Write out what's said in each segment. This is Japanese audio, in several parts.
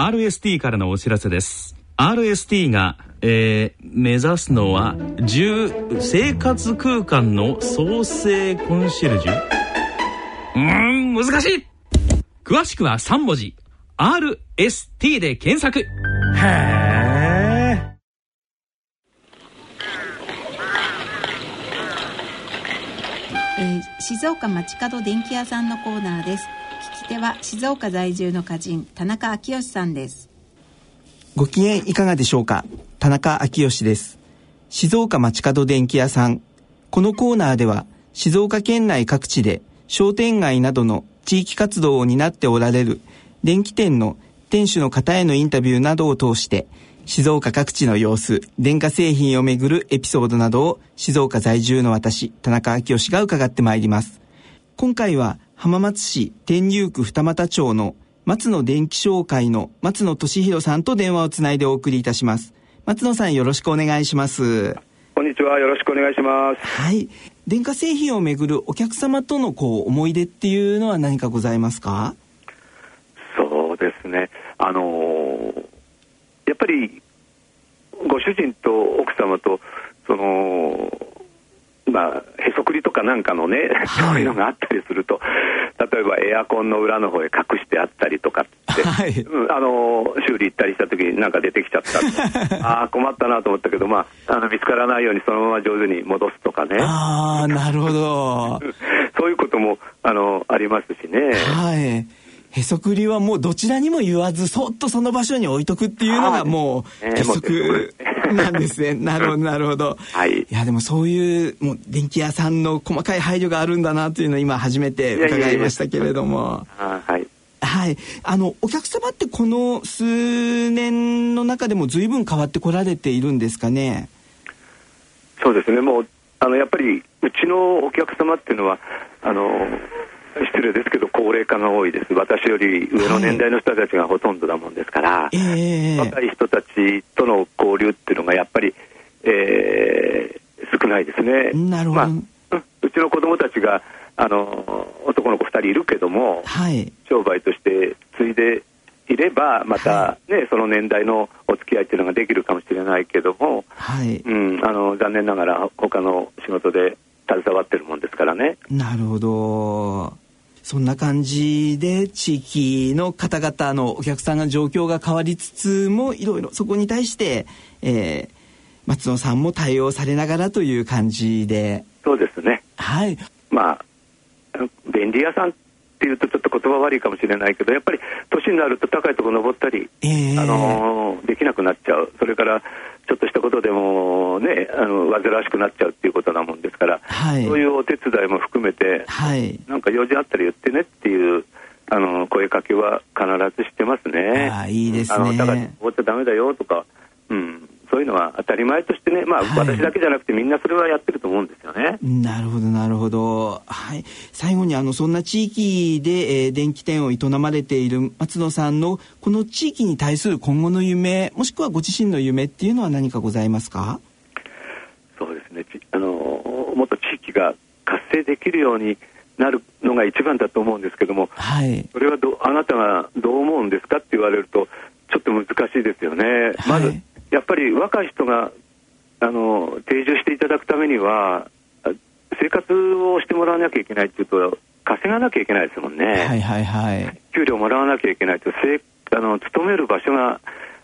RST からのお知らせです。RST が、えー、目指すのは住生活空間の創生コンシェルジュ？うーん難しい。詳しくは3文字。RST で検索。へえ静岡町角電気屋さんのコーナーです。聞き手は静岡在住の歌人田中昭義さんです。ご機嫌いかがでしょうか？田中昭義です。静岡町角電気屋さん。このコーナーでは静岡県内各地で商店街などの地域活動を担っておられる電気店の店主の方へのインタビューなどを通して静岡各地の様子、電化製品をめぐるエピソードなどを静岡在住の私、田中昭義が伺ってまいります。今回は浜松市天竜区二俣町の松野電気商会の松野俊弘さんと電話をつないでお送りいたします。松野さんよろしくお願いします。こんにちは。よろしくお願いします。はい。電化製品をめぐるお客様とのこう思い出っていうのは何かございますか？そうですね。あのりご主人と奥様とそのまあ、へそくりとかなんかのね、はい、そういうのがあったりすると、例えばエアコンの裏の方へ隠してあったりとかって、はい、うん、あの修理行ったりした時になんか出てきちゃった ああ、困ったなと思ったけど、まあ、あの見つからないようにそのまま上手に戻すとかね。ああ、なるほど。そういうこともあのありますしね。はい。へそくりはもうどちらにも言わずそっとその場所に置いとくっていうのがもう鉄則なんですね。なるほどなるほど。はい。いやでもそういうもう電気屋さんの細かい配慮があるんだなというのを今初めて伺いましたけれども。はい。はい。あの、お客様ってこの数年の中でも随分変わってこられているんですかね？そうですね。もう、あの、やっぱり、うちのお客様っていうのは、あの、失礼ですけど、高齢化が多いです、私より上の年代の人たちがほとんどだもんですから、はい、若い人たちとの交流っていうのがやっぱり、えー、少ないですね。なるほど、まあ、うちの子供たちがあの男の子2人いるけども、はい、商売として継いでいればまたね、はい、その年代のお付き合いっていうのができるかもしれないけども、はい。うん、あの残念ながら他の仕事で携わってるもんですからね。なるほど。そんな感じで地域の方々のお客さんが状況が変わりつつもいろいろそこに対して、えー、松野さんも対応されながらという感じで。そうですね。はい。まあ便利屋さんっていうとちょっと言葉悪いかもしれないけどやっぱり年になると高いところ登ったり、えー、あのできなくなっちゃうそれからちょっとしたことでもねあの煩わしくなっちゃうっていうことなもんですから、はい、そういうお手伝いも含めて、はい、なんか用事あったら言ってねっていうあの声かけは必ずしてますね。あいいですね。あのだから登っちゃダメだよとか、うん、そういうのは当たり前としてね、まあ、はい、私だけじゃなくてみんなそれはやってると思うんですよね。なるほど、なるほど。はい。最後に、あの、そんな地域で、えー、電気店を営まれている松野さんの、この地域に対する今後の夢、もしくはご自身の夢っていうのは何かございますか？そうですね。あの、もっと地域が活性できるようになるのが一番だと思うんですけども、はい、それはどあなたがどう思うんですかって言われると、ちょっと難しいですよね。はい、まずやっぱり若い人があの定住していただくためには生活をしてもらわなきゃいけないっていうと稼がなきゃいけないですもんね。はいはいはい。給料もらわなきゃいけないとせあの勤める場所が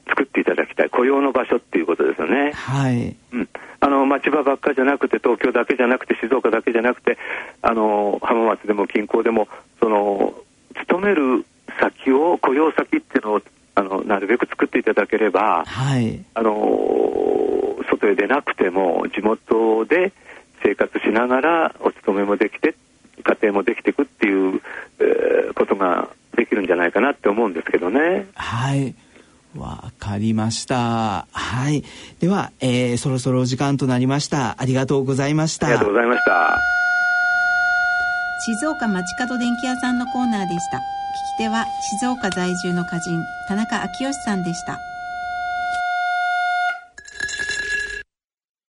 作っていただきたい雇用の場所っていうことですよね。はい。うん。あの町場ばっかじゃなくて東京だけじゃなくて静岡だけじゃなくてあの浜松でも近郊でもその勤める先を雇用先っていうのをあのなるべく作っていただければ、はい、あの外へ出なくても地元で生活しながらお勤めもできて家庭もできていくっていう、えー、ことができるんじゃないかなって思うんですけどね。はいわかりました。はい。では、えー、そろそろお時間となりました。ありがとうございました。ありがとうございました。静岡町角電気屋さんのコーナーでした聞き。手は静岡在住の歌人田中昭義さんでした。